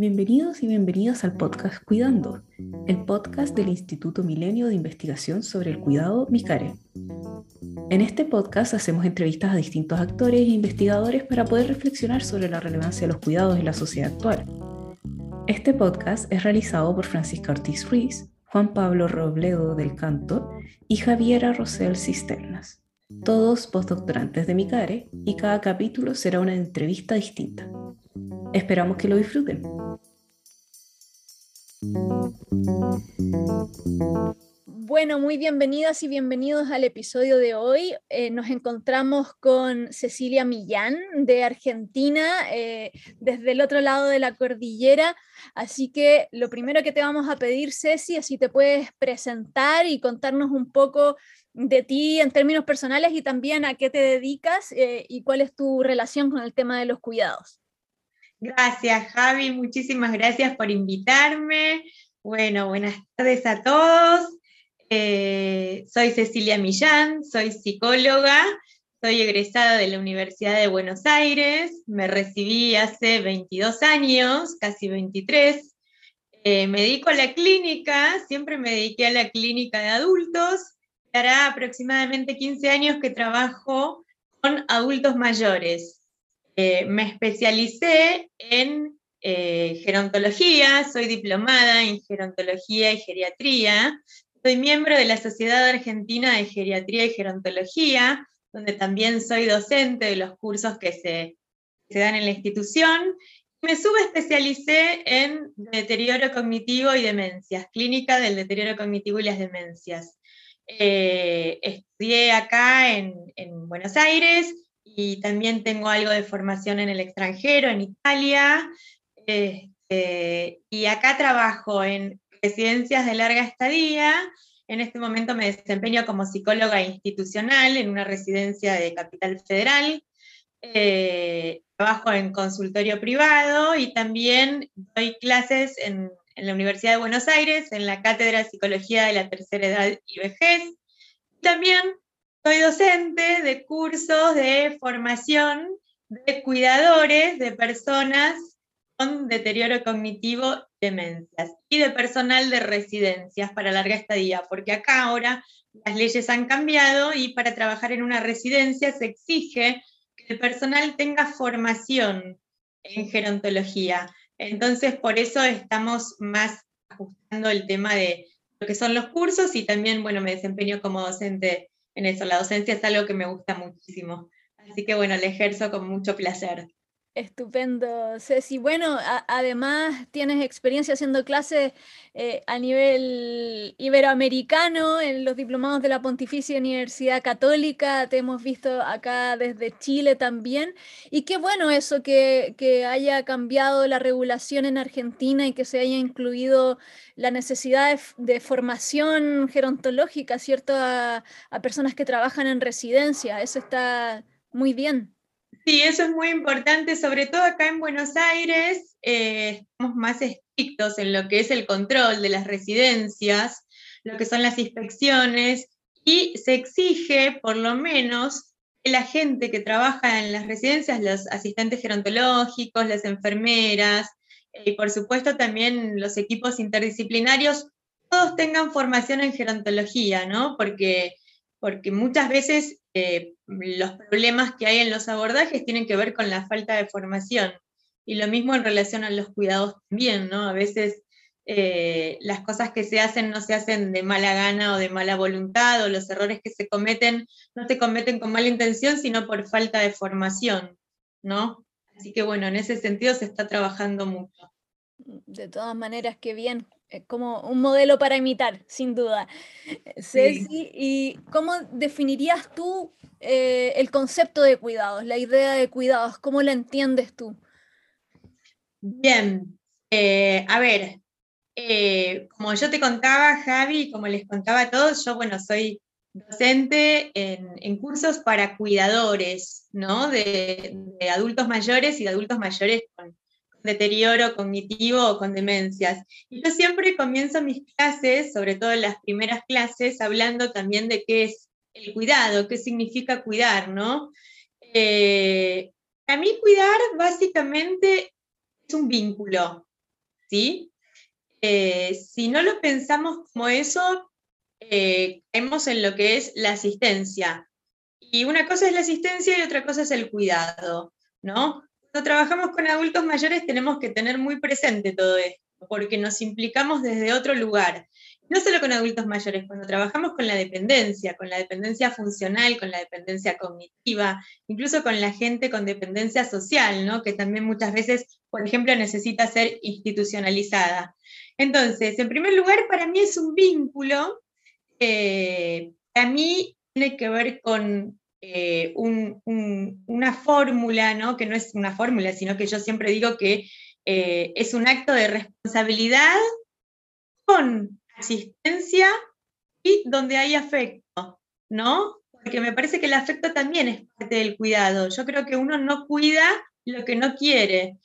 Bienvenidos y bienvenidas al podcast Cuidando, el podcast del Instituto Milenio de Investigación sobre el Cuidado MICARE. En este podcast hacemos entrevistas a distintos actores e investigadores para poder reflexionar sobre la relevancia de los cuidados en la sociedad actual. Este podcast es realizado por Francisca Ortiz Ruiz, Juan Pablo Robledo del Canto y Javiera Rosel Cisternas, todos postdoctorantes de MICARE, y cada capítulo será una entrevista distinta. Esperamos que lo disfruten. Bueno, muy bienvenidas y bienvenidos al episodio de hoy. Eh, nos encontramos con Cecilia Millán de Argentina, eh, desde el otro lado de la cordillera. Así que lo primero que te vamos a pedir, Ceci, es si te puedes presentar y contarnos un poco de ti en términos personales y también a qué te dedicas eh, y cuál es tu relación con el tema de los cuidados. Gracias, Javi. Muchísimas gracias por invitarme. Bueno, buenas tardes a todos. Eh, soy Cecilia Millán, soy psicóloga, soy egresada de la Universidad de Buenos Aires, me recibí hace 22 años, casi 23. Eh, me dedico a la clínica, siempre me dediqué a la clínica de adultos. Hará aproximadamente 15 años que trabajo con adultos mayores. Eh, me especialicé en eh, gerontología, soy diplomada en gerontología y geriatría, soy miembro de la Sociedad Argentina de Geriatría y Gerontología, donde también soy docente de los cursos que se, se dan en la institución. Me subespecialicé en deterioro cognitivo y demencias, clínica del deterioro cognitivo y las demencias. Eh, estudié acá en, en Buenos Aires, y también tengo algo de formación en el extranjero, en Italia, este, y acá trabajo en residencias de larga estadía. En este momento me desempeño como psicóloga institucional en una residencia de Capital Federal. Eh, trabajo en consultorio privado y también doy clases en, en, la Universidad de Buenos Aires, en la Cátedra de Psicología de la Tercera Edad y Vejez. También soy docente de cursos de formación de cuidadores de personas con deterioro cognitivo, demencias, y de personal de residencias para larga estadía, porque acá ahora las leyes han cambiado y para trabajar en una residencia se exige que el personal tenga formación en gerontología. Entonces, por eso estamos más ajustando el tema de lo que son los cursos y también, bueno, me desempeño como docente en eso. La docencia es algo que me gusta muchísimo. Así que bueno, la ejerzo con mucho placer. Estupendo, Ceci. Bueno, además tienes experiencia haciendo clases eh, a nivel iberoamericano en los diplomados de la Pontificia Universidad Católica. Te hemos visto acá desde Chile también. Y qué bueno eso que, que haya cambiado la regulación en Argentina y que se haya incluido la necesidad de, formación gerontológica, ¿cierto? A, a personas que trabajan en residencia. Eso está muy bien. Sí, eso es muy importante, sobre todo acá en Buenos Aires, eh, estamos más estrictos en lo que es el control de las residencias, lo que son las inspecciones, y se exige por lo menos que la gente que trabaja en las residencias, los asistentes gerontológicos, las enfermeras, y por supuesto también los equipos interdisciplinarios, todos tengan formación en gerontología, ¿no? Porque, porque muchas veces eh, los problemas que hay en los abordajes tienen que ver con la falta de formación. Y lo mismo en relación a los cuidados también, ¿no? A veces eh, las cosas que se hacen no se hacen de mala gana o de mala voluntad, o los errores que se cometen no se cometen con mala intención, sino por falta de formación, ¿no? Así que bueno, en ese sentido se está trabajando mucho. De todas maneras, qué bien, como un modelo para imitar, sin duda. Ceci, ¿y cómo definirías tú eh, el concepto de cuidados, la idea de cuidados? ¿Cómo la entiendes tú? Bien, eh, a ver, eh, como yo te contaba, Javi, como les contaba a todos, yo, bueno, soy docente en, cursos para cuidadores, ¿no? De, de, adultos mayores y de adultos mayores con deterioro cognitivo o con demencias. Y yo siempre comienzo mis clases, sobre todo las primeras clases, hablando también de qué es el cuidado, qué significa cuidar, ¿no? Eh, a mí cuidar básicamente es un vínculo, ¿sí? Eh, si no lo pensamos como eso, eh, en lo que es la asistencia. Y una cosa es la asistencia y otra cosa es el cuidado, ¿no? Cuando trabajamos con adultos mayores tenemos que tener muy presente todo esto, porque nos implicamos desde otro lugar. No solo con adultos mayores, cuando trabajamos con la dependencia, con la dependencia funcional, con la dependencia cognitiva, incluso con la gente con dependencia social, ¿no? que también muchas veces, por ejemplo, necesita ser institucionalizada. Entonces, en primer lugar, para mí es un vínculo, eh, para mí tiene que ver con eh, una fórmula, ¿no? que no es una fórmula, sino que yo siempre digo que eh, es un acto de responsabilidad con asistencia y donde hay afecto, ¿no? Porque me parece que el afecto también es parte del cuidado. Yo creo que uno no cuida lo que no quiere.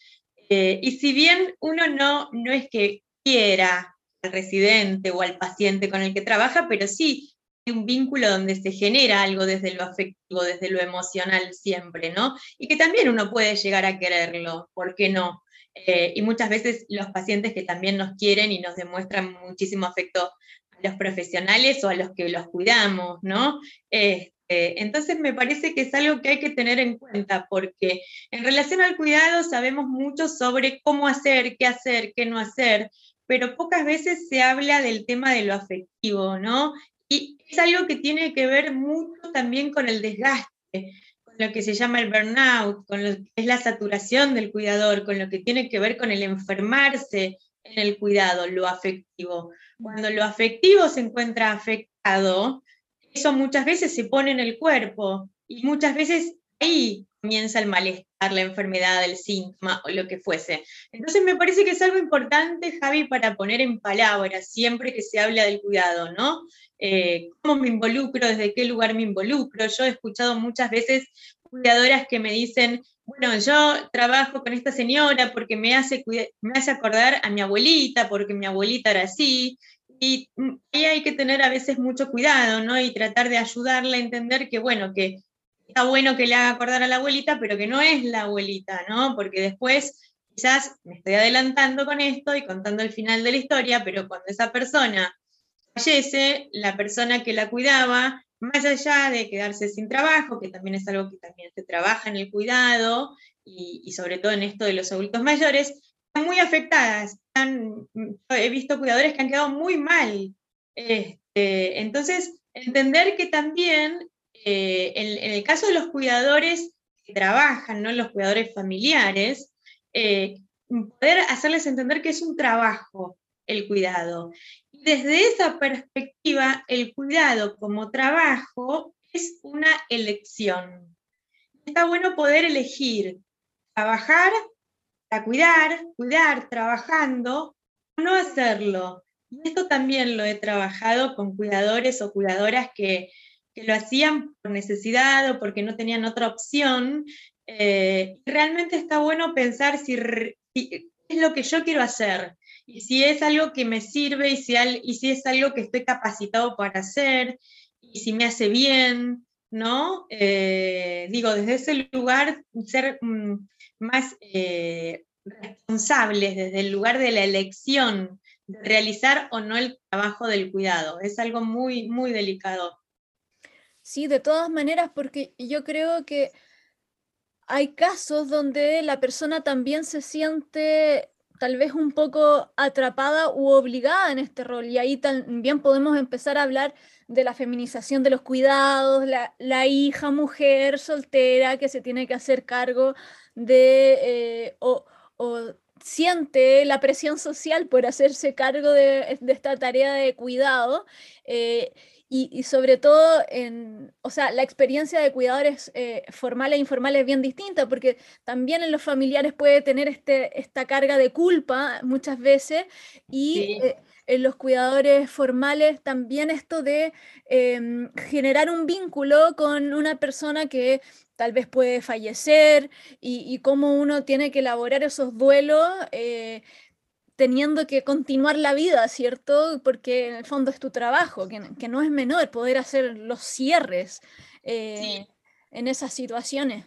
Eh, y si bien uno no, no es que quiera al residente o al paciente con el que trabaja, pero sí un vínculo donde se genera algo desde lo afectivo, desde lo emocional siempre, ¿no? Y que también uno puede llegar a quererlo, ¿por qué no? Eh, y muchas veces los pacientes que también nos quieren y nos demuestran muchísimo afecto a los profesionales o a los que los cuidamos, ¿no? Este, entonces me parece que es algo que hay que tener en cuenta, porque en relación al cuidado sabemos mucho sobre cómo hacer, qué hacer, qué no hacer, pero pocas veces se habla del tema de lo afectivo, ¿no? Es algo que tiene que ver mucho también con el desgaste, con lo que se llama el burnout, con lo que es la saturación del cuidador, con lo que tiene que ver con el enfermarse en el cuidado, lo afectivo. Cuando lo afectivo se encuentra afectado, eso muchas veces se pone en el cuerpo y muchas veces ahí comienza el malestar, la enfermedad, el síntoma o lo que fuese. Entonces me parece que es algo importante, Javi, para poner en palabras siempre que se habla del cuidado, ¿no? Eh, ¿Cómo me involucro? ¿Desde qué lugar me involucro? Yo he escuchado muchas veces cuidadoras que me dicen, bueno, yo trabajo con esta señora porque me hace, me hace acordar a mi abuelita, porque mi abuelita era así, y ahí hay que tener a veces mucho cuidado, ¿no? Y tratar de ayudarla a entender que, bueno, que está bueno que le haga acordar a la abuelita, pero que no es la abuelita, ¿no? Porque después quizás me estoy adelantando con esto y contando el final de la historia, pero cuando esa persona fallece, la persona que la cuidaba, más allá de quedarse sin trabajo, que también es algo que también se trabaja en el cuidado y, sobre todo en esto de los adultos mayores, están muy afectadas. he visto cuidadores que han quedado muy mal. Este, entonces, entender que también eh, en, el caso de los cuidadores que trabajan, ¿no? los cuidadores familiares, eh, poder hacerles entender que es un trabajo el cuidado. Y desde esa perspectiva, el cuidado como trabajo es una elección. Está bueno poder elegir trabajar para cuidar, cuidar trabajando, o no hacerlo. Y esto también lo he trabajado con cuidadores o cuidadoras que que lo hacían por necesidad o porque no tenían otra opción. Eh, realmente está bueno pensar si, es lo que yo quiero hacer y si es algo que me sirve y si, es algo que estoy capacitado para hacer y si me hace bien, ¿no? Eh, digo, desde ese lugar ser mm, más eh, responsables, desde el lugar de la elección de realizar o no el trabajo del cuidado. Es algo muy, muy delicado. Sí, de todas maneras, porque yo creo que hay casos donde la persona también se siente tal vez un poco atrapada u obligada en este rol. Y ahí también podemos empezar a hablar de la feminización de los cuidados, la, hija mujer soltera que se tiene que hacer cargo de, eh, o, siente la presión social por hacerse cargo de, esta tarea de cuidado. Eh, y, sobre todo, en, o sea, la experiencia de cuidadores eh, formales e informales es bien distinta, porque también en los familiares puede tener este, esta carga de culpa muchas veces, y eh, en los cuidadores formales también esto de em, generar un vínculo con una persona que tal vez puede fallecer y, y cómo uno tiene que elaborar esos duelos eh, teniendo que continuar la vida, ¿cierto? Porque en el fondo es tu trabajo, que, no es menor poder hacer los cierres eh, en esas situaciones.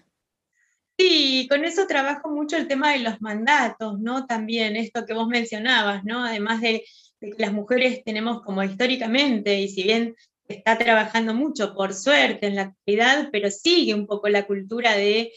Sí, con eso trabajo mucho el tema de los mandatos, ¿no? También esto que vos mencionabas, ¿no? Además de, que las mujeres tenemos como históricamente, y si bien está trabajando mucho, por suerte, en la actualidad, pero sigue un poco la cultura de,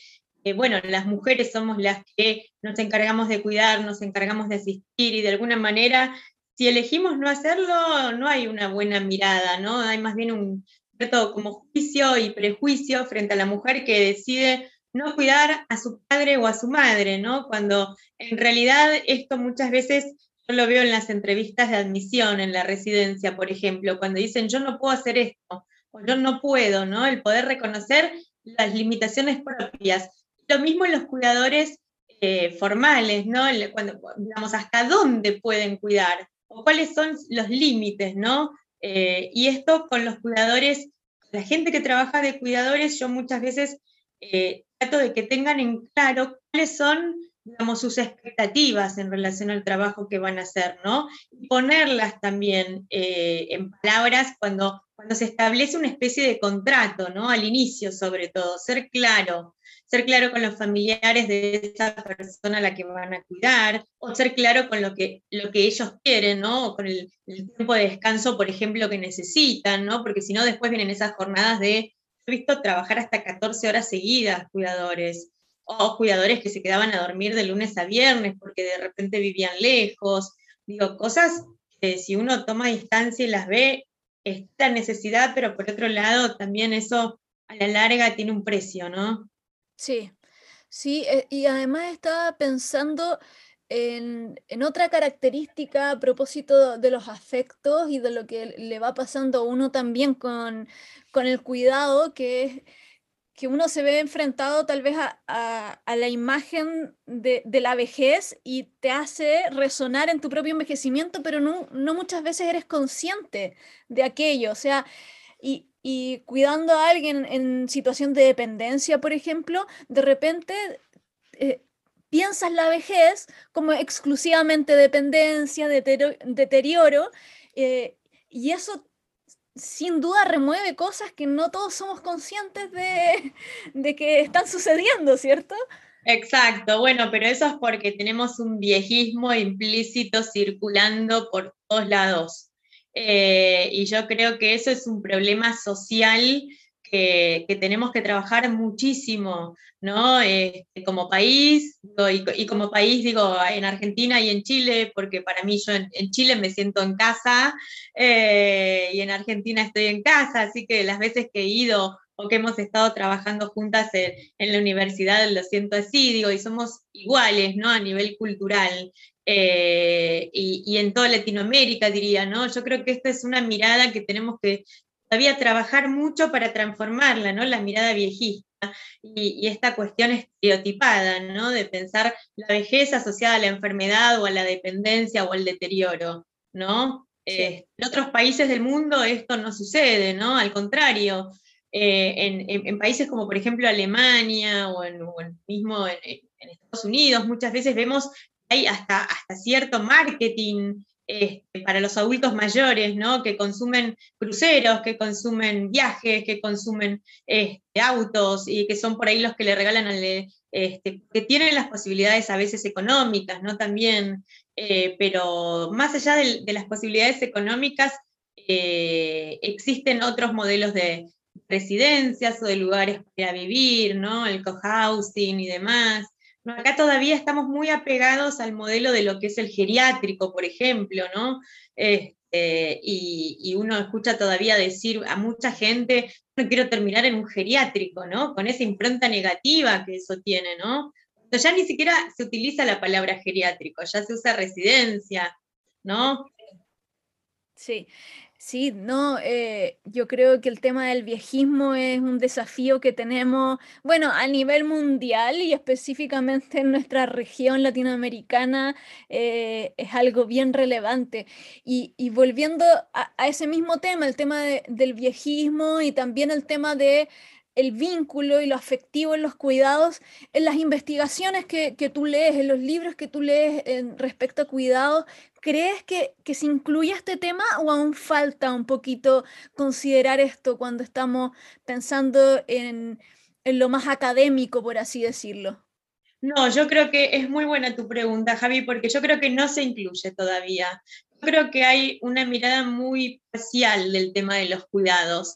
bueno, las mujeres somos las que nos encargamos de cuidar, nos encargamos de asistir, y de alguna manera, si elegimos no hacerlo, no hay una buena mirada, ¿no? Hay más bien un cierto como juicio y prejuicio frente a la mujer que decide no cuidar a su padre o a su madre, ¿no? Cuando en realidad esto muchas veces yo lo veo en las entrevistas de admisión en la residencia, por ejemplo, cuando dicen yo no puedo hacer esto o yo no puedo, ¿no? El poder reconocer las limitaciones propias. Lo mismo en los cuidadores eh, formales, ¿no? Cuando, digamos, hasta dónde pueden cuidar o cuáles son los límites, ¿no? Eh, y esto con los cuidadores, la gente que trabaja de cuidadores, yo muchas veces eh, trato de que tengan en claro cuáles son, digamos, sus expectativas en relación al trabajo que van a hacer, ¿no? Y ponerlas también eh, en palabras cuando, cuando se establece una especie de contrato, ¿no? Al inicio, sobre todo, ser claro, ser claro con los familiares de esa persona a la que van a cuidar, o ser claro con lo que, lo que ellos quieren, ¿no? O con el, tiempo de descanso, por ejemplo, que necesitan, ¿no? Porque si no, después vienen esas jornadas de visto trabajar hasta 14 horas seguidas cuidadores, o cuidadores que se quedaban a dormir de lunes a viernes porque de repente vivían lejos. Digo, cosas que si uno toma distancia y las ve, esta necesidad, pero por otro lado también eso a la larga tiene un precio, ¿no? Sí, sí, eh, y además estaba pensando en, otra característica a propósito de los afectos y de lo que le va pasando a uno también con, el cuidado, que es que uno se ve enfrentado tal vez a, la imagen de, la vejez y te hace resonar en tu propio envejecimiento, pero no, muchas veces eres consciente de aquello. O sea, y, cuidando a alguien en situación de dependencia, por ejemplo, de repente eh, piensas la vejez como exclusivamente dependencia, deterioro, eh, y eso sin duda remueve cosas que no todos somos conscientes de, que están sucediendo, ¿cierto? Exacto, bueno, pero eso es porque tenemos un viejismo implícito circulando por todos lados. Eh, y yo creo que eso es un problema social que, tenemos que trabajar muchísimo, ¿no? Este, como país, y, como país digo en Argentina y en Chile, porque para mí yo en, Chile me siento en casa eh, y en Argentina estoy en casa, así que las veces que he ido o que hemos estado trabajando juntas en, la universidad, lo siento así, digo, y somos iguales, ¿no? A nivel cultural. Eh, y, y, en toda Latinoamérica, diría, ¿no? Yo creo que esta es una mirada que tenemos que todavía trabajar mucho para transformarla, ¿no? La mirada viejista y, esta cuestión estereotipada, ¿no? De pensar la vejez asociada a la enfermedad o a la dependencia o al deterioro, ¿no? Eh, en otros países del mundo esto no sucede, ¿no? Al contrario, eh, en, países como por ejemplo Alemania o, en, mismo en, Estados Unidos, muchas veces vemos hay hasta, hasta cierto marketing este, para los adultos mayores, ¿no? Que consumen cruceros, que consumen viajes, que consumen este, autos y que son por ahí los que le regalan al, este, que tienen las posibilidades a veces económicas, ¿no? También, eh, pero más allá de, las posibilidades económicas, eh, existen otros modelos de residencias o de lugares para vivir, ¿no? El cohousing y demás acá todavía estamos muy apegados al modelo de lo que es el geriátrico, por ejemplo, ¿no? Este, y, uno escucha todavía decir a mucha gente, no quiero terminar en un geriátrico, ¿no? Con esa impronta negativa que eso tiene, ¿no? ya ni siquiera se utiliza la palabra geriátrico, ya se usa residencia, ¿no? Sí, Sí, no, eh, yo creo que el tema del viejismo es un desafío que tenemos, bueno, a nivel mundial y específicamente en nuestra región latinoamericana eh, es algo bien relevante. Y, volviendo a, ese mismo tema, el tema del viejismo y también el tema de el vínculo y lo afectivo en los cuidados, en las investigaciones que, tú lees, en los libros que tú lees en respecto a cuidados, ¿crees que, se incluye este tema o aún falta un poquito considerar esto cuando estamos pensando en, en lo más académico, por así decirlo? No, yo creo que es muy buena tu pregunta, Javi, porque yo creo que no se incluye todavía. Yo creo que hay una mirada muy parcial del tema de los cuidados.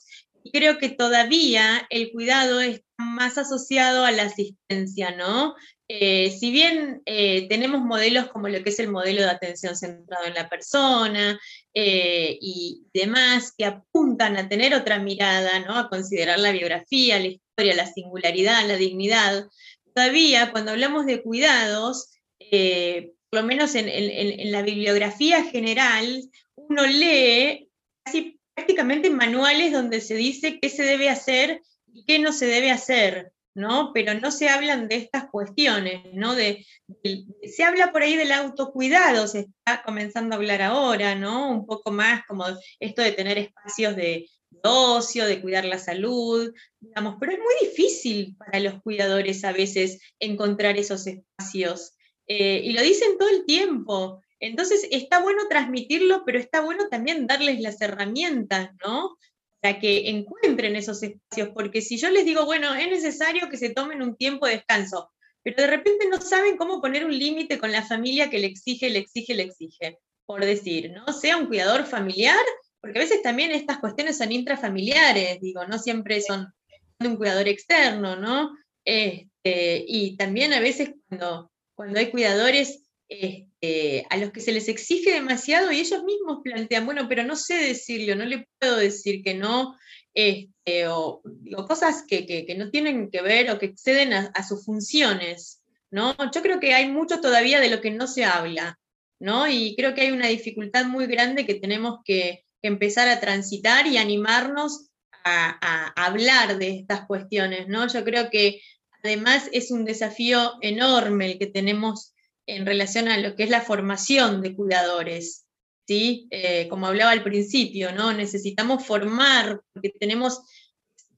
Creo que todavía el cuidado está más asociado a la asistencia, ¿no? Eh, si bien eh, tenemos modelos como lo que es el modelo de atención centrado en la persona eh, y demás, que apuntan a tener otra mirada, ¿no? a considerar la biografía, la historia, la singularidad, la dignidad, todavía cuando hablamos de cuidados, por lo menos en, en, la bibliografía general, uno lee casi prácticamente manuales donde se dice qué se debe hacer y qué no se debe hacer. ¿no? Pero no se hablan de estas cuestiones, ¿no? Se habla por ahí del autocuidado, se está comenzando a hablar ahora, ¿no? Un poco más como esto de tener espacios de, ocio, de cuidar la salud, digamos, pero es muy difícil para los cuidadores a veces encontrar esos espacios. Eh, y lo dicen todo el tiempo. Entonces está bueno transmitirlo, pero está bueno también darles las herramientas, ¿no? para que encuentren esos espacios, porque si yo les digo, bueno, es necesario que se tomen un tiempo de descanso, pero de repente no saben cómo poner un límite con la familia que le exige, le exige, le exige, por decir, ¿no? Sea un cuidador familiar, porque a veces también estas cuestiones son intrafamiliares, digo, no siempre son de un cuidador externo, ¿no? Este, y también a veces cuando, cuando hay cuidadores este, a los que se les exige demasiado y ellos mismos plantean, bueno, pero no sé decirlo, no le puedo decir que no, este, o, cosas que, no tienen que ver o que exceden a, sus funciones, ¿no? Yo creo que hay mucho todavía de lo que no se habla, ¿no? Y creo que hay una dificultad muy grande que tenemos que, empezar a transitar y animarnos a, a hablar de estas cuestiones, ¿no? Yo creo que además es un desafío enorme el que tenemos en relación a lo que es la formación de cuidadores. ¿sí? Eh, como hablaba al principio, ¿no? necesitamos formar, porque tenemos,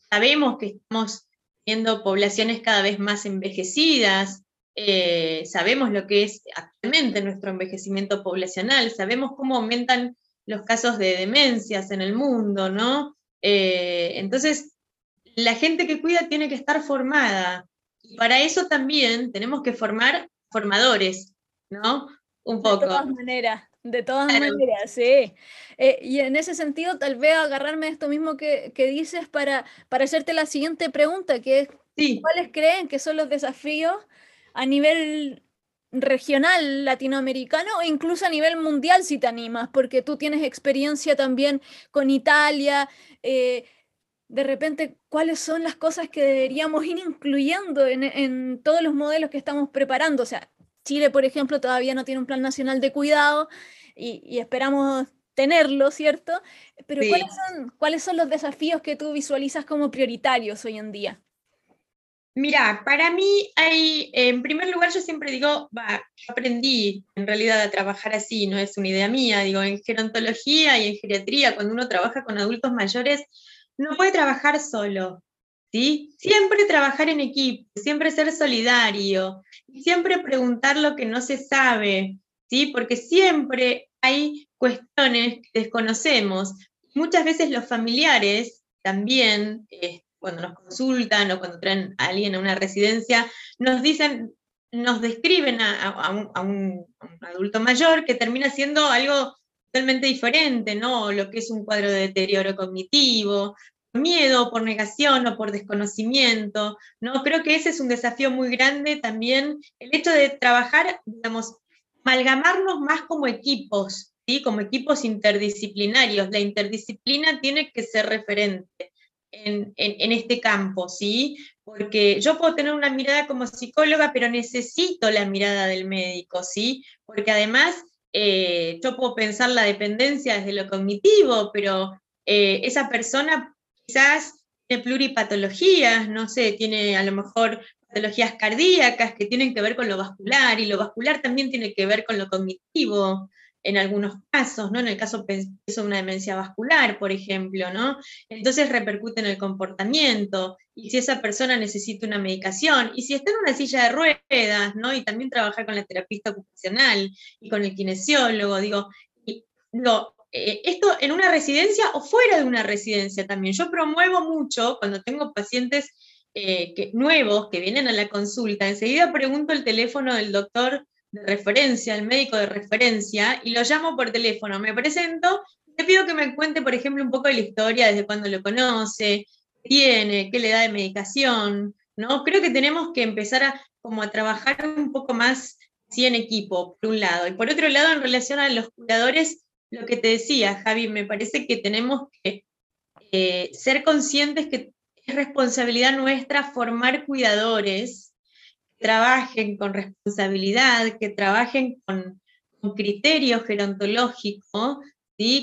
sabemos que estamos viendo poblaciones cada vez más envejecidas, eh, sabemos lo que es actualmente nuestro envejecimiento poblacional, sabemos cómo aumentan los casos de demencias en el mundo, ¿no? Eh, entonces, la gente que cuida tiene que estar formada. Y para eso también tenemos que formar formadores, ¿no? Un poco. De todas maneras, de todas maneras, sí. Eh, y en ese sentido, tal vez agarrarme esto mismo que, dices para, para hacerte la siguiente pregunta, que es, ¿cuáles creen que son los desafíos a nivel regional latinoamericano o incluso a nivel mundial si te animas, porque tú tienes experiencia también con Italia, eh, de repente cuáles son las cosas que deberíamos ir incluyendo en, todos los modelos que estamos preparando. O sea, Chile, por ejemplo, todavía no tiene un plan nacional de cuidado y, esperamos tenerlo, ¿cierto? Pero ¿cuáles, son, ¿cuáles son los desafíos que tú visualizas como prioritarios hoy en día? Mira, para mí hay, en primer lugar, yo siempre digo, yo aprendí en realidad a trabajar así, no es una idea mía, digo, en gerontología y en geriatría, cuando uno trabaja con adultos mayores, no puede trabajar solo, ¿sí? Siempre trabajar en equipo, siempre ser solidario, siempre preguntar lo que no se sabe, ¿sí? Porque siempre hay cuestiones que desconocemos. Muchas veces los familiares también, eh, cuando nos consultan o cuando traen a alguien a una residencia, nos dicen, nos describen a, un, adulto mayor que termina siendo algo totalmente diferente, ¿no? Lo que es un cuadro de deterioro cognitivo, miedo, por negación o por desconocimiento, ¿no? Creo que ese es un desafío muy grande también, el hecho de trabajar, digamos, amalgamarnos más como equipos, ¿sí? Como equipos interdisciplinarios. La interdisciplina tiene que ser referente. En, en, este campo, ¿sí? Porque yo puedo tener una mirada como psicóloga, pero necesito la mirada del médico, ¿sí? Porque además eh, yo puedo pensar la dependencia desde lo cognitivo, pero eh, esa persona quizás tiene pluripatologías, no sé, tiene a lo mejor patologías cardíacas que tienen que ver con lo vascular, y lo vascular también tiene que ver con lo cognitivo en algunos casos, ¿no? En el caso de una demencia vascular, por ejemplo, ¿no? Entonces repercute en el comportamiento, y si esa persona necesita una medicación, y si está en una silla de ruedas, ¿no? Y también trabajar con la terapista ocupacional y con el kinesiólogo, digo, y eh, esto en una residencia o fuera de una residencia también. Yo promuevo mucho cuando tengo pacientes que, nuevos que vienen a la consulta, enseguida pregunto el teléfono del doctor de referencia, el médico de referencia, y lo llamo por teléfono, me presento, le pido que me cuente, por ejemplo, un poco de la historia, desde cuándo lo conoce, qué tiene, qué le da de medicación, ¿no? Creo que tenemos que empezar a, como a trabajar un poco más así en equipo, por un lado. Y por otro lado, en relación a los cuidadores, lo que te decía, Javi, me parece que tenemos que eh, ser conscientes que es responsabilidad nuestra formar cuidadores trabajen con responsabilidad, que trabajen con, criterio gerontológico,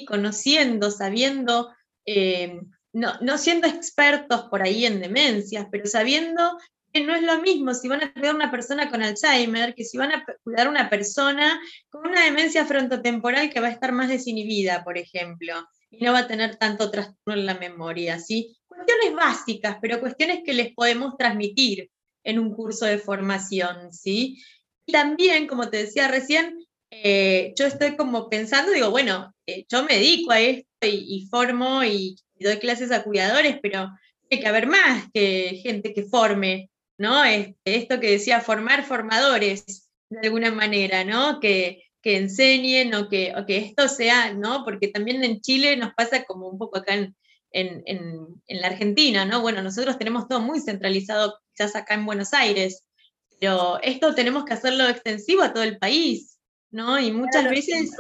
conociendo, sabiendo, eh, no, no siendo expertos por ahí en demencias, pero sabiendo que no es lo mismo si van a cuidar una persona con Alzheimer que si van a cuidar una persona con una demencia frontotemporal que va a estar más desinhibida, por ejemplo, y no va a tener tanto trastorno en la memoria, ¿sí? Cuestiones básicas, pero cuestiones que les podemos transmitir en un curso de formación, ¿sí? Y también, como te decía recién, eh, yo estoy como pensando, digo, bueno, eh, yo me dedico a esto y, formo y, doy clases a cuidadores, pero tiene que haber más que gente que forme ¿no? Este, esto que decía, formar formadores de alguna manera, ¿no? Que, enseñen o que, que esto sea, ¿no? Porque también en Chile nos pasa como un poco acá en, la Argentina, ¿no? Bueno, nosotros tenemos todo muy centralizado, quizás acá en Buenos Aires, pero esto tenemos que hacerlo extensivo a todo el país, ¿no? Y muchas veces...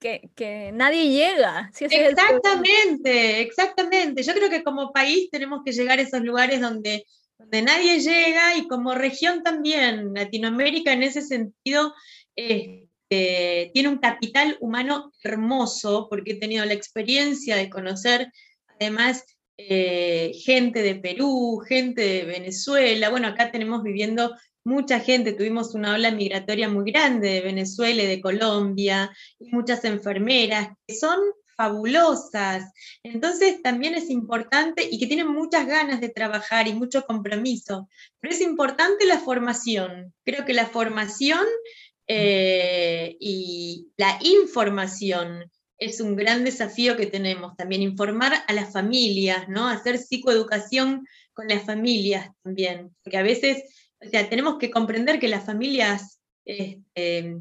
Que, que, nadie llega. exactamente, exactamente. Yo creo que como país tenemos que llegar a esos lugares donde donde nadie llega y como región también, Latinoamérica en ese sentido este, tiene un capital humano hermoso porque he tenido la experiencia de conocer además eh, gente de Perú, gente de Venezuela, bueno, acá tenemos viviendo mucha gente, tuvimos una ola migratoria muy grande de Venezuela y de Colombia, y muchas enfermeras que son fabulosas. Entonces también es importante y que tienen muchas ganas de trabajar y mucho compromiso. Pero es importante la formación. Creo que la formación eh, y la información es un gran desafío que tenemos también, informar a las familias, ¿no? Hacer psicoeducación con las familias también, porque a veces, o sea, tenemos que comprender que las familias este,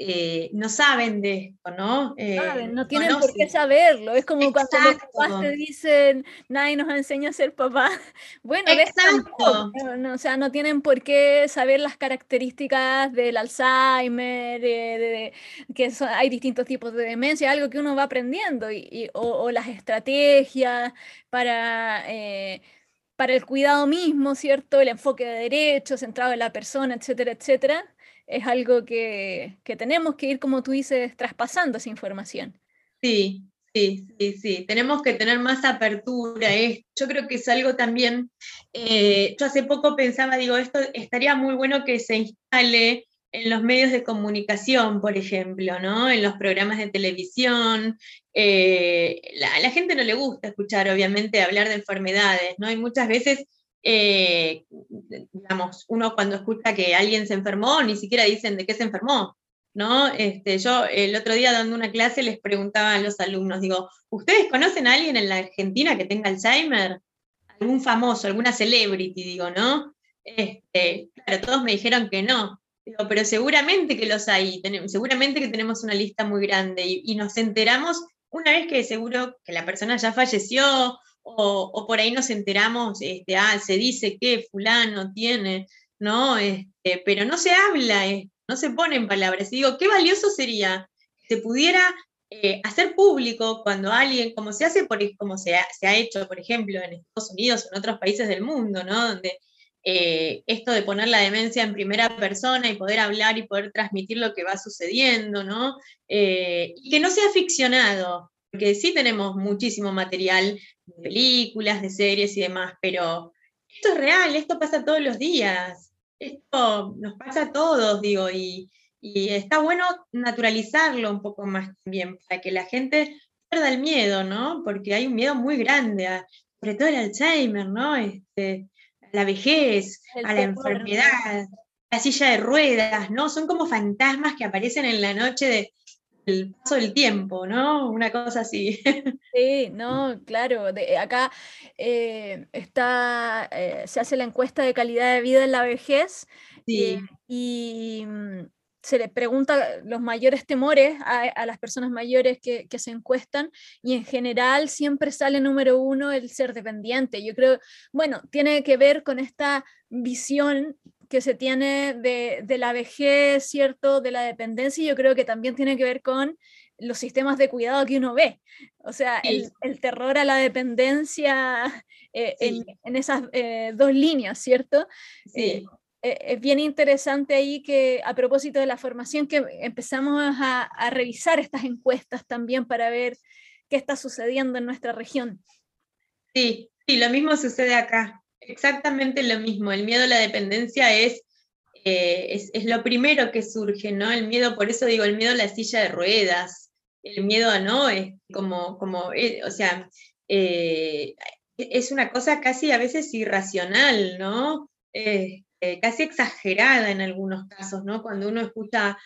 eh, no saben de esto, ¿no? Eh, no tienen por qué saberlo. Es como cuando los papás te dicen, nadie nos enseña a ser papá. Bueno, Exacto. No, o sea, no tienen por qué saber las características del Alzheimer, de, que hay distintos tipos de demencia, algo que uno va aprendiendo, y, o, las estrategias para... Eh, para el cuidado mismo, ¿cierto? El enfoque de derechos, centrado en la persona, etcétera, etcétera es algo que, tenemos que ir, como tú dices, traspasando esa información. Sí, sí, sí, sí. Tenemos que tener más apertura. Yo creo que es algo también, eh, yo hace poco pensaba, digo, esto estaría muy bueno que se instale en los medios de comunicación, por ejemplo, ¿no? En los programas de televisión. Eh, a la gente no le gusta escuchar, obviamente, hablar de enfermedades, ¿no? Y muchas veces eh, digamos, uno cuando escucha que alguien se enfermó, ni siquiera dicen de qué se enfermó, ¿no? Este, yo el otro día dando una clase les preguntaba a los alumnos, digo, ¿ustedes conocen a alguien en la Argentina que tenga Alzheimer? Algún famoso, alguna celebrity, digo, ¿no? Este, claro, todos me dijeron que no. Digo, pero seguramente que los hay, seguramente que tenemos una lista muy grande y, y nos enteramos una vez que seguro que la persona ya falleció o, por ahí nos enteramos, este, ah, se dice que fulano tiene, ¿no? Este, pero no se habla, eh, no se pone en palabras. Y digo, qué valioso sería que se pudiera eh, hacer público cuando alguien, como se hace, por, como se ha, se ha, hecho, por ejemplo, en Estados Unidos o en otros países del mundo, ¿no? Donde eh, esto de poner la demencia en primera persona y poder hablar y poder transmitir lo que va sucediendo, ¿no? y que no sea ficcionado, porque sí tenemos muchísimo material de películas, de series y demás, pero esto es real, esto pasa todos los días, esto nos pasa a todos, digo, y, está bueno naturalizarlo un poco más también, para que la gente pierda el miedo, ¿no? Porque hay un miedo muy grande, sobre todo el Alzheimer, ¿no? Este, la vejez, a la enfermedad, la silla de ruedas, ¿no? Son como fantasmas que aparecen en la noche de, el paso del tiempo, ¿no? Una cosa así. Sí, no, claro. De, acá eh, está, eh, se hace la encuesta de calidad de vida en la vejez eh, y mm, se le pregunta los mayores temores a, las personas mayores que, que, se encuestan y en general siempre sale número uno el ser dependiente. Yo creo, bueno, tiene que ver con esta visión que se tiene de, de, la vejez, ¿cierto? De la dependencia, y yo creo que también tiene que ver con los sistemas de cuidado que uno ve. O sea, el, el, terror a la dependencia eh, en, en, esas eh, dos líneas, ¿cierto? Sí. Eh, es bien interesante ahí que a propósito de la formación que empezamos a, a revisar estas encuestas también para ver qué está sucediendo en nuestra región. Sí, sí, lo mismo sucede acá exactamente lo mismo. El miedo a la dependencia es, eh, es, lo primero que surge, ¿no? El miedo, por eso digo, el miedo a la silla de ruedas, el miedo a no, es como, como eh, o sea, eh, es una cosa casi a veces irracional, ¿no? casi exagerada en algunos casos, ¿no? Cuando uno escucha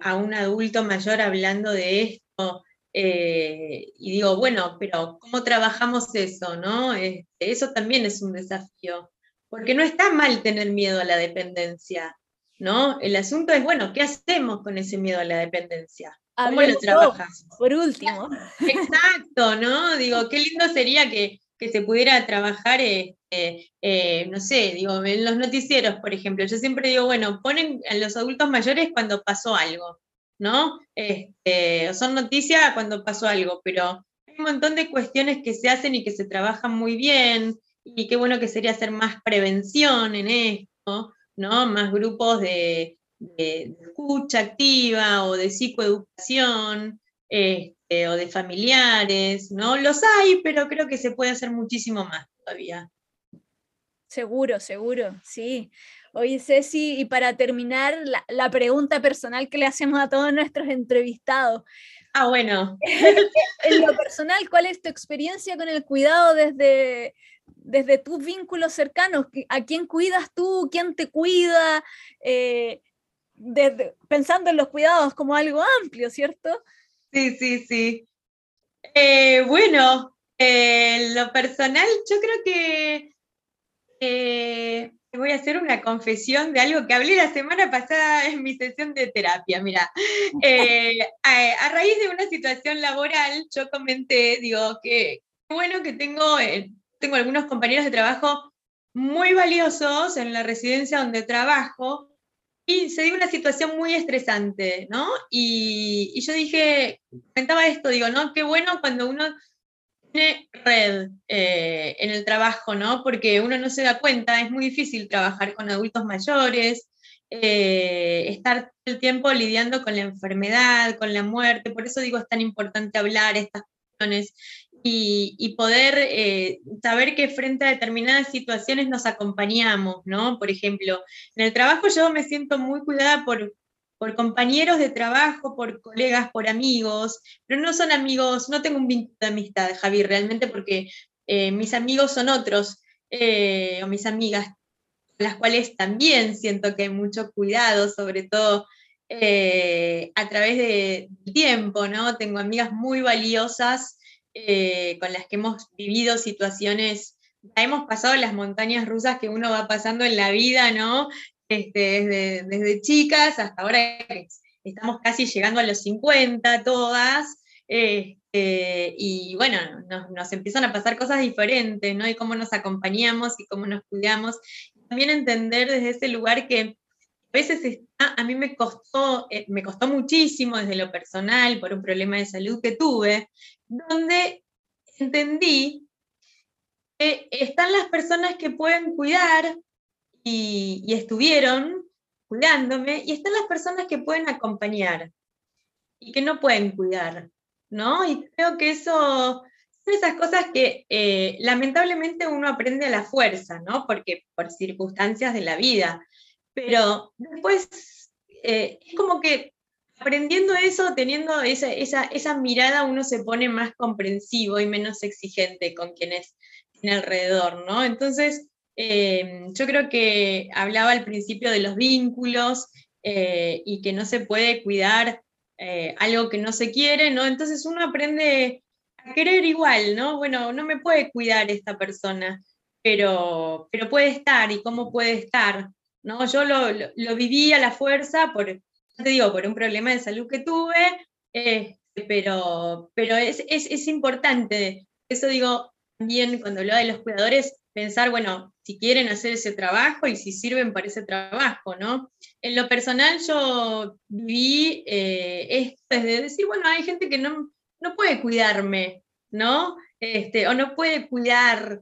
a un adulto mayor hablando de esto, eh, y digo, bueno, pero ¿cómo trabajamos eso? ¿no? Este, eso también es un desafío, porque no está mal tener miedo a la dependencia, ¿no? El asunto es, bueno, ¿qué hacemos con ese miedo a la dependencia? ¿Cómo lo trabajas? Por último. Exacto, ¿no? Digo, qué lindo sería que, se pudiera trabajar, este, eh, no sé, digo, en los noticieros, por ejemplo. Yo siempre digo, bueno, ponen a los adultos mayores cuando pasó algo. ¿No? Este, son noticias cuando pasó algo, pero hay un montón de cuestiones que se hacen y que se trabajan muy bien, y qué bueno que sería hacer más prevención en esto, ¿no? Más grupos de, escucha activa o de psicoeducación. Este, o de familiares, ¿no? Los hay, pero creo que se puede hacer muchísimo más todavía. Seguro, seguro, sí. Oye, Ceci, y para terminar, la, pregunta personal que le hacemos a todos nuestros entrevistados. Ah, bueno. en lo personal, ¿cuál es tu experiencia con el cuidado desde, desde tus vínculos cercanos? ¿A quién cuidas tú? ¿Quién te cuida? Eh, desde, pensando en los cuidados como algo amplio, ¿cierto? Sí, sí, sí. Eh, bueno, en lo personal, yo creo que eh, voy a hacer una confesión de algo que hablé la semana pasada en mi sesión de terapia. Mira, eh, a, raíz de una situación laboral, yo comenté, digo, que bueno que tengo, eh, tengo algunos compañeros de trabajo muy valiosos en la residencia donde trabajo, y se dio una situación muy estresante, ¿no? Y, y yo dije, comentaba esto, digo, ¿no? Qué bueno cuando uno red eh, en el trabajo, ¿no? Porque uno no se da cuenta, es muy difícil trabajar con adultos mayores, eh, estar todo el tiempo lidiando con la enfermedad, con la muerte, por eso digo es tan importante hablar estas cuestiones y, poder eh, saber que frente a determinadas situaciones nos acompañamos, ¿no? Por ejemplo, en el trabajo yo me siento muy cuidada por, por compañeros de trabajo, por colegas, por amigos, pero no son amigos, no tengo un vínculo de amistad, Javi, realmente porque eh, mis amigos son otros, eh, o mis amigas, las cuales también siento que hay mucho cuidado, sobre todo eh, a través del tiempo, ¿no? Tengo amigas muy valiosas con las que hemos vivido situaciones hemos pasado las montañas rusas que uno va pasando en la vida, ¿no? Desde, chicas hasta ahora estamos casi llegando a los 50 todas, este, y bueno, nos, empiezan a pasar cosas diferentes, ¿no? Y cómo nos acompañamos y cómo nos cuidamos. También entender desde ese lugar que a veces a mí me costó, eh, me costó muchísimo desde lo personal por un problema de salud que tuve, donde entendí que están las personas que pueden cuidar y, estuvieron cuidándome, y están las personas que pueden acompañar y que no pueden cuidar, ¿no? Y creo que eso son esas cosas que eh, lamentablemente uno aprende a la fuerza, ¿no? Porque por circunstancias de la vida, pero después eh, es como que aprendiendo eso, teniendo esa, esa, esa, mirada, uno se pone más comprensivo y menos exigente con quienes tiene alrededor, ¿no? Entonces, eh, yo creo que hablaba al principio de los vínculos eh, y que no se puede cuidar eh, algo que no se quiere, ¿no? Entonces uno aprende a querer igual, ¿no? Bueno, no me puede cuidar esta persona, pero, pero puede estar, ¿y cómo puede estar? ¿no? Yo lo, lo, viví a la fuerza por, te digo, por un problema de salud que tuve, pero, pero es, es, es importante, eso digo también cuando hablo de los cuidadores, pensar, bueno, si quieren hacer ese trabajo y si sirven para ese trabajo, ¿no? En lo personal yo viví eh, esto desde decir, bueno, hay gente que no, no puede cuidarme, ¿no? Este, o no puede cuidar,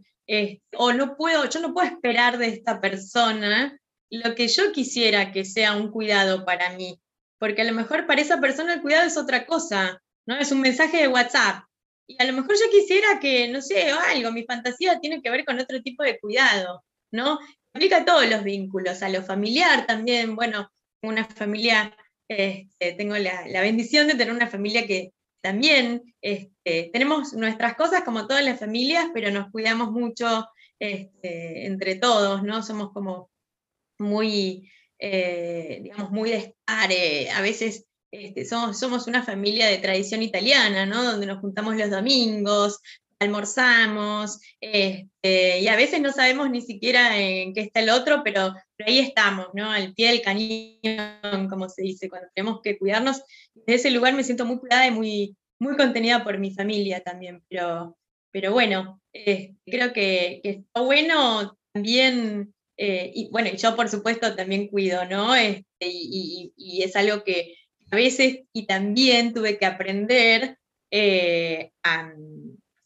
o no puedo, yo no puedo esperar de esta persona lo que yo quisiera que sea un cuidado para mí, porque a lo mejor para esa persona el cuidado es otra cosa, ¿no? Es un mensaje de WhatsApp. Y a lo mejor yo quisiera que, no sé, algo, mi fantasía tiene que ver con otro tipo de cuidado, ¿no? Aplica a todos los vínculos, a lo familiar también, bueno, una familia, este, tengo la, bendición de tener una familia que también este, tenemos nuestras cosas como todas las familias, pero nos cuidamos mucho este, entre todos, ¿no? Somos como muy, eh, digamos, muy de eh, a veces este, somos, somos una familia de tradición italiana, ¿no? Donde nos juntamos los domingos, almorzamos, este, y a veces no sabemos ni siquiera en qué está el otro, pero, ahí estamos, ¿no? Al pie del cañón, como se dice, cuando tenemos que cuidarnos. En ese lugar me siento muy cuidada y muy, muy contenida por mi familia también, pero, pero bueno, eh, creo que, que, está bueno también eh, y bueno, yo por supuesto también cuido, ¿no? Este, y, es algo que a veces y también tuve que aprender eh, a...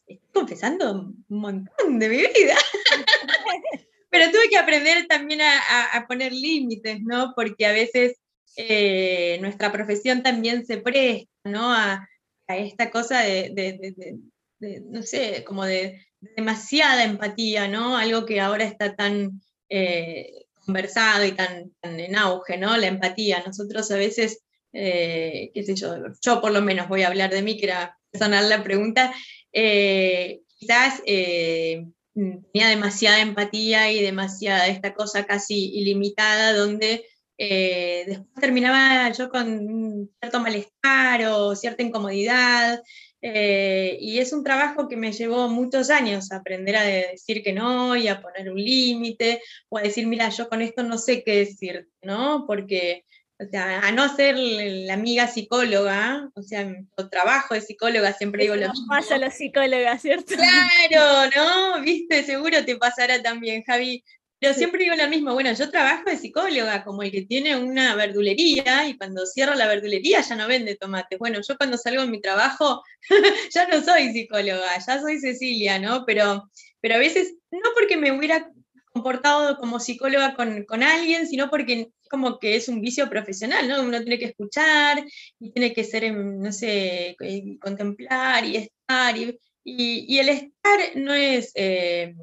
Estoy confesando un montón de mi vida. Pero tuve que aprender también a, poner límites, ¿no? Porque a veces eh, nuestra profesión también se presta, ¿no? A, esta cosa de, no sé, como de demasiada empatía, ¿no? Algo que ahora está tan eh, conversado y tan, en auge, ¿no? La empatía. Nosotros a veces, eh, qué sé yo, yo por lo menos voy a hablar de mí, que era personal la pregunta, eh, quizás tenía demasiada empatía y demasiada esta cosa casi ilimitada donde después terminaba yo con cierto malestar o cierta incomodidad eh, y es un trabajo que me llevó muchos años aprender a decir que no y a poner un límite o a decir, mira, yo con esto no sé qué decir, ¿no? Porque, o sea, a no ser la amiga psicóloga, o sea, trabajo de psicóloga, siempre digo lo mismo. pasa a la psicóloga, ¿cierto? Claro, ¿no? Viste, seguro te pasará también, Javi. Pero siempre digo lo mismo, bueno, yo trabajo de psicóloga, como el que tiene una verdulería y cuando cierra la verdulería ya no vende tomates. Bueno, yo cuando salgo en mi trabajo ya no soy psicóloga, ya soy Cecilia, ¿no? Pero, pero a veces, no porque me hubiera comportado como psicóloga con, alguien, sino porque como que es un vicio profesional, ¿no? Uno tiene que escuchar y tiene que ser, no sé, eh, contemplar y estar. Y, el estar no es eh,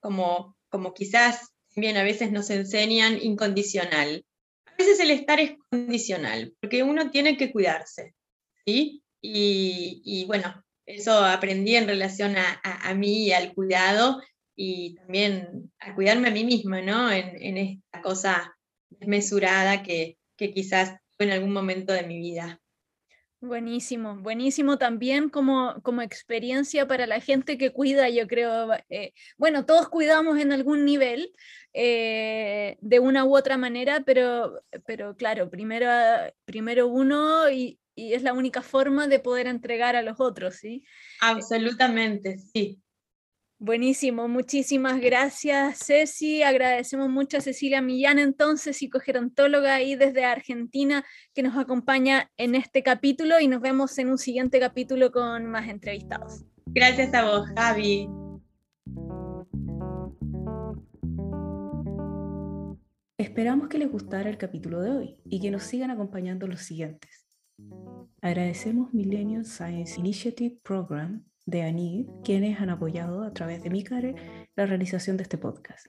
como, como quizás también a veces nos enseñan incondicional. A veces el estar es condicional, porque uno tiene que cuidarse, ¿sí? Y, bueno, eso aprendí en relación a, mí y al cuidado y también a cuidarme a mí misma, ¿no? En, esta cosa desmesurada que, que quizás fue en algún momento de mi vida. Buenísimo, buenísimo también como, como experiencia para la gente que cuida, yo creo, eh, bueno, todos cuidamos en algún nivel, eh, de una u otra manera, pero, pero claro, primero, primero uno y, y, es la única forma de poder entregar a los otros, ¿sí? Absolutamente, sí. Buenísimo, muchísimas gracias Ceci, agradecemos mucho a Cecilia Millán entonces, psicogerontóloga ahí desde Argentina que nos acompaña en este capítulo y nos vemos en un siguiente capítulo con más entrevistados. Gracias a vos, Javi. Esperamos que les gustara el capítulo de hoy y que nos sigan acompañando los siguientes. Agradecemos Millennium Science Initiative Program de ANID, quienes han apoyado a través de MICARE la realización de este podcast.